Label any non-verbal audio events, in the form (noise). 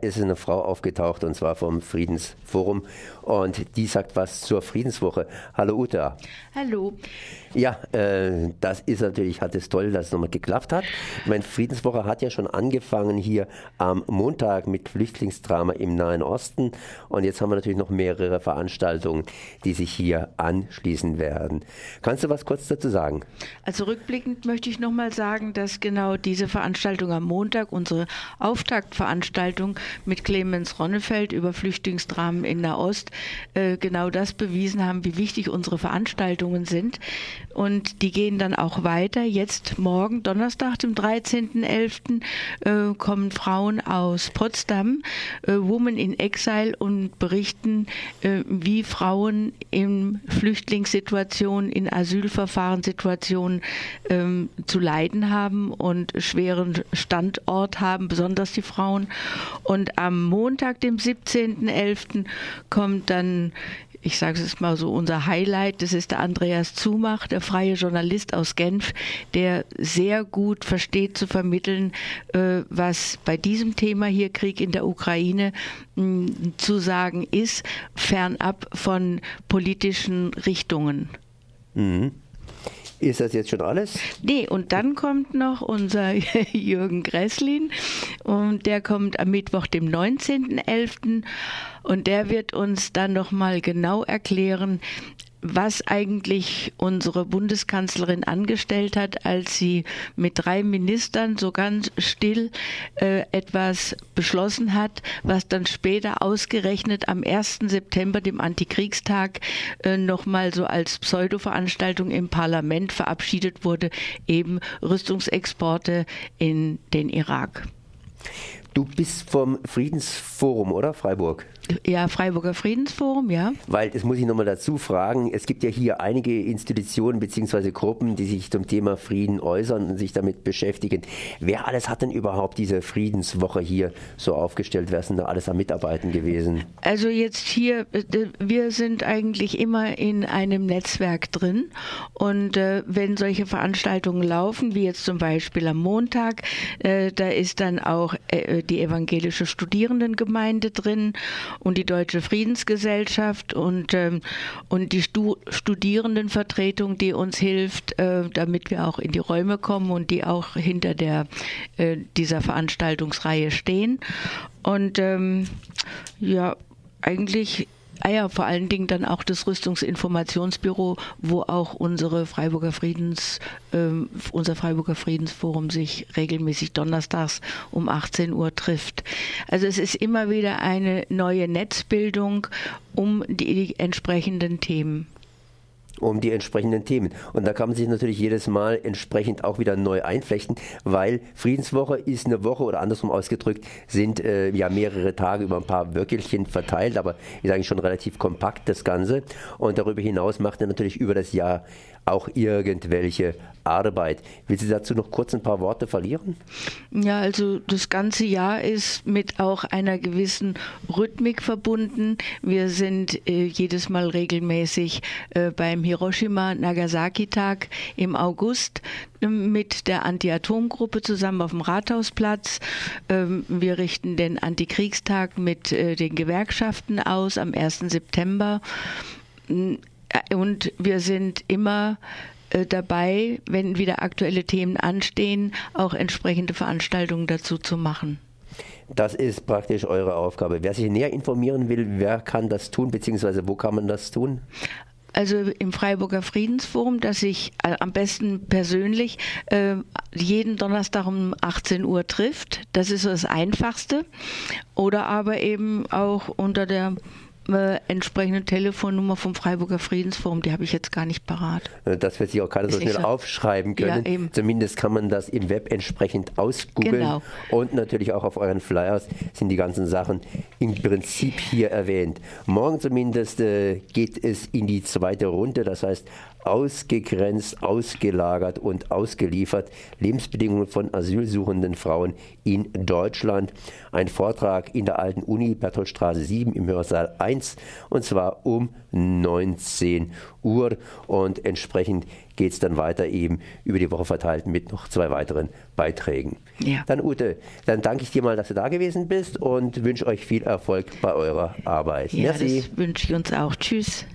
ist eine Frau aufgetaucht und zwar vom Friedensforum und die sagt was zur Friedenswoche. Hallo Uta. Hallo. Ja, äh, das ist natürlich, hat es toll, dass es nochmal geklappt hat. Meine Friedenswoche hat ja schon angefangen hier am Montag mit Flüchtlingsdrama im Nahen Osten und jetzt haben wir natürlich noch mehrere Veranstaltungen, die sich hier anschließen werden. Kannst du was kurz dazu sagen? Also rückblickend möchte ich nochmal sagen, dass genau diese Veranstaltung am Montag, unsere Auftaktveranstaltung, mit Clemens Ronnefeld über Flüchtlingsdramen in Nahost äh, genau das bewiesen haben, wie wichtig unsere Veranstaltungen sind. Und die gehen dann auch weiter. Jetzt morgen, Donnerstag, dem 13.11., äh, kommen Frauen aus Potsdam, äh, Women in Exile, und berichten, wie Frauen in Flüchtlingssituationen, in Asylverfahrenssituationen ähm, zu leiden haben und schweren Standort haben, besonders die Frauen. Und und am Montag, dem 17.11., kommt dann ich sage es mal so, unser Highlight, das ist der Andreas Zumach, der freie Journalist aus Genf, der sehr gut versteht zu vermitteln, äh, was bei diesem Thema hier Krieg in der Ukraine zu sagen ist, fernab von politischen Richtungen. Mhm. Ist das jetzt schon alles? Nee, und dann kommt noch unser (laughs) Jürgen Gresslin und der kommt am Mittwoch, dem 19.11. und der wird uns dann nochmal genau erklären, was eigentlich unsere Bundeskanzlerin angestellt hat, als sie mit drei Ministern so ganz still äh, etwas beschlossen hat, was dann später ausgerechnet am 1. September, dem Antikriegstag, äh, nochmal so als Pseudo-Veranstaltung im Parlament verabschiedet wurde, eben Rüstungsexporte in den Irak. Du bist vom Friedensforum, oder Freiburg? Ja, Freiburger Friedensforum, ja. Weil, das muss ich nochmal dazu fragen, es gibt ja hier einige Institutionen bzw. Gruppen, die sich zum Thema Frieden äußern und sich damit beschäftigen. Wer alles hat denn überhaupt diese Friedenswoche hier so aufgestellt? Wer sind da alles am Mitarbeiten gewesen? Also jetzt hier, äh, wir sind eigentlich immer in einem Netzwerk drin und äh, wenn solche Veranstaltungen laufen, wie jetzt zum Beispiel am Montag, äh, da ist dann auch die evangelische Studierendengemeinde drin und die Deutsche Friedensgesellschaft und, ähm, und die Stu Studierendenvertretung, die uns hilft, äh, damit wir auch in die Räume kommen und die auch hinter der, äh, dieser Veranstaltungsreihe stehen. Und ähm, ja, eigentlich Ah ja, vor allen Dingen dann auch das Rüstungsinformationsbüro, wo auch unsere Freiburger Friedens, äh, unser Freiburger Friedensforum sich regelmäßig donnerstags um 18 Uhr trifft. Also es ist immer wieder eine neue Netzbildung um die, die entsprechenden Themen um die entsprechenden Themen. Und da kann man sich natürlich jedes Mal entsprechend auch wieder neu einflechten, weil Friedenswoche ist eine Woche oder andersrum ausgedrückt, sind äh, ja mehrere Tage über ein paar Wöckelchen verteilt, aber ist eigentlich schon relativ kompakt das Ganze. Und darüber hinaus macht er natürlich über das Jahr auch irgendwelche Arbeit. Will Sie dazu noch kurz ein paar Worte verlieren? Ja, also das ganze Jahr ist mit auch einer gewissen Rhythmik verbunden. Wir sind äh, jedes Mal regelmäßig äh, beim Hiroshima-Nagasaki-Tag im August äh, mit der Anti-Atom-Gruppe zusammen auf dem Rathausplatz. Ähm, wir richten den Antikriegstag mit äh, den Gewerkschaften aus am 1. September. Äh, und wir sind immer äh, dabei, wenn wieder aktuelle Themen anstehen, auch entsprechende Veranstaltungen dazu zu machen. Das ist praktisch eure Aufgabe. Wer sich näher informieren will, wer kann das tun, beziehungsweise wo kann man das tun? Also im Freiburger Friedensforum, das sich äh, am besten persönlich äh, jeden Donnerstag um 18 Uhr trifft. Das ist das Einfachste. Oder aber eben auch unter der äh, entsprechende Telefonnummer vom Freiburger Friedensforum, die habe ich jetzt gar nicht parat. Äh, das wird sich auch keiner so schnell so. aufschreiben können. Ja, Zumindest kann man das im Web entsprechend ausgoogeln. Genau. Und natürlich auch auf euren Flyers sind die ganzen Sachen im Prinzip hier erwähnt. Morgen zumindest äh, geht es in die zweite Runde. Das heißt, ausgegrenzt, ausgelagert und ausgeliefert. Lebensbedingungen von asylsuchenden Frauen in Deutschland. Ein Vortrag in der alten Uni, Bertholdstraße 7 im Hörsaal 1 und zwar um 19 Uhr und entsprechend geht es dann weiter eben über die Woche verteilt mit noch zwei weiteren Beiträgen. Ja. Dann Ute, dann danke ich dir mal, dass du da gewesen bist und wünsche euch viel Erfolg bei eurer Arbeit. Ja, Merci. das wünsche ich uns auch. Tschüss.